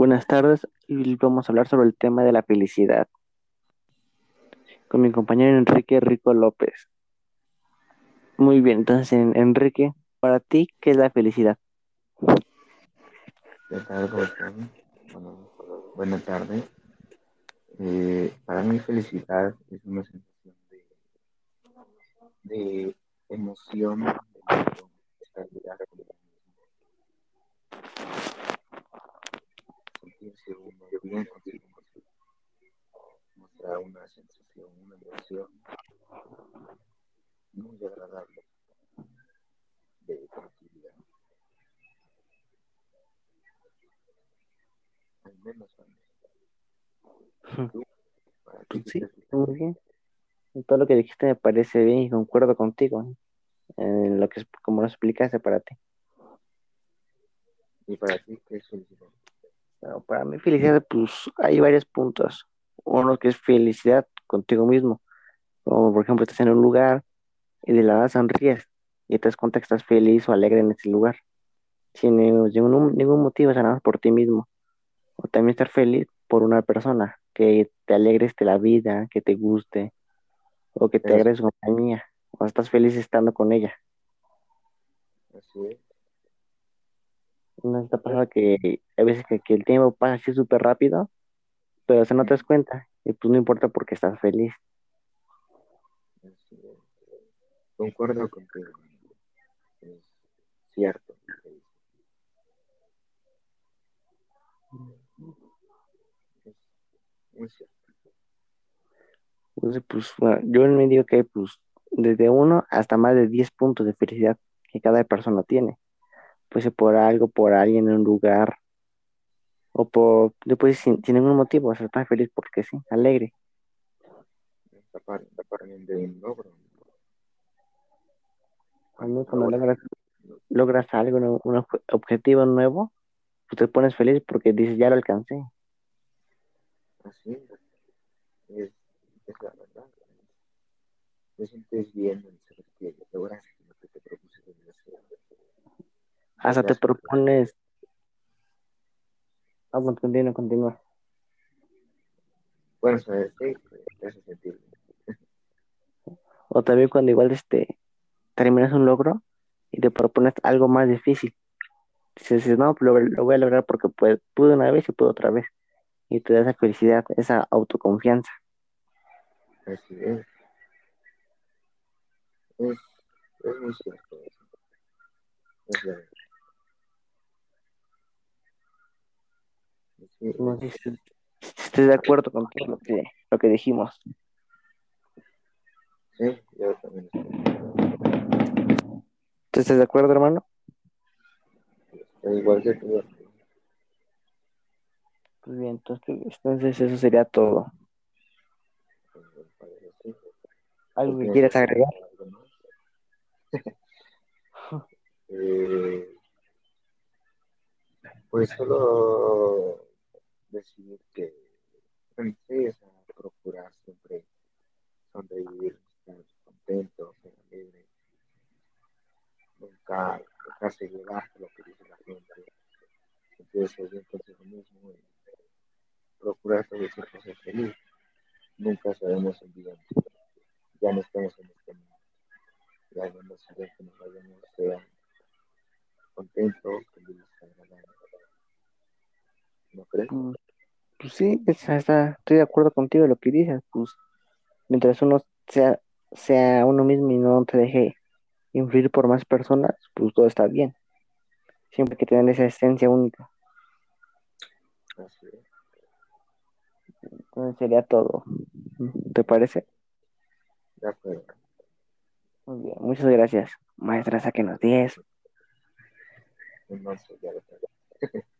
Buenas tardes y vamos a hablar sobre el tema de la felicidad con mi compañero Enrique Rico López. Muy bien, entonces en- Enrique, para ti, ¿qué es la felicidad? Bueno, buenas tardes. Eh, para mí felicidad es una sensación de, emoción, de con uno mismo. Uno bien consigo mismo. Mostrar una sensación, una emoción muy agradable de tranquilidad. Al menos para mí. ¿Tú? ¿Para ti sí, muy bien. Todo lo que dijiste me parece bien y concuerdo contigo en lo que es como lo explicaste para ti. ¿Y para ti qué es felicidad? Bueno, para mí felicidad, pues hay varios puntos. Uno que es felicidad contigo mismo, como por ejemplo estás en un lugar y de la nada sonríes y te das cuenta que estás feliz o alegre en ese lugar, sin ningún, ningún motivo, o sea, nada más por ti mismo. O también estar feliz por una persona, que te alegres de la vida, que te guste, o que te su compañía, o estás feliz estando con ella. así es. ¿No te ha pasado que a veces que, que el tiempo pasa así súper rápido, pero se no te das cuenta? Y pues no importa porque estás feliz. Concuerdo contigo. Es cierto. Es muy cierto. Entonces, pues bueno, yo me digo que hay pues desde uno hasta más de 10 puntos de felicidad que cada persona tiene. Puede ser por algo, por alguien en un lugar, o por, después sin, sin ningún motivo, o sea, estás feliz porque sí, alegre. Parte también de un logro. Cuando, Cuando logras, logras, algo, un, un obje- objetivo nuevo, pues te pones feliz porque dices, ya lo alcancé. así es, es la verdad. Te sientes bien en saber que lograste lo que te propusiste desde hace. Hasta te propones, vamos, continúa, continúa. Bueno, sí, pues, bien. O también cuando igual este, terminas un logro y te propones algo más difícil. Dices, no, lo, lo voy a lograr porque pues, pude una vez y pude otra vez. Y te da esa felicidad, esa autoconfianza. Así es. Es, es muy cierto. Es verdad. Sí, No sé si, estoy de acuerdo con todo lo que, lo que dijimos. sí, yo también estoy, ¿Tú estás de acuerdo, hermano? igual que tú. Pues bien, entonces, entonces eso sería todo. ¿Algo ¿Tú que quieras agregar? Eh, pues solo decir que empieces a procurar siempre sonreír, estar contento, ser alegre, nunca dejarse llevar lo que dice la gente, sentirse bien consigo mismo y procurar todo siempre ser feliz. Nunca sabemos el día ya no estamos en este mundo, ya no nos saber que nos vayamos, sea contento, feliz, agradable. ¿No crees? Pues, pues sí, está, está- estoy de acuerdo contigo en lo que dices. Pues mientras uno sea, sea uno mismo y no te deje influir por más personas, pues todo está bien. Siempre que tener esa esencia única. Así es. Entonces sería todo. ¿Te parece? De acuerdo. Muy bien, muchas gracias, maestra, sáquenos 10. Entonces, ya lo.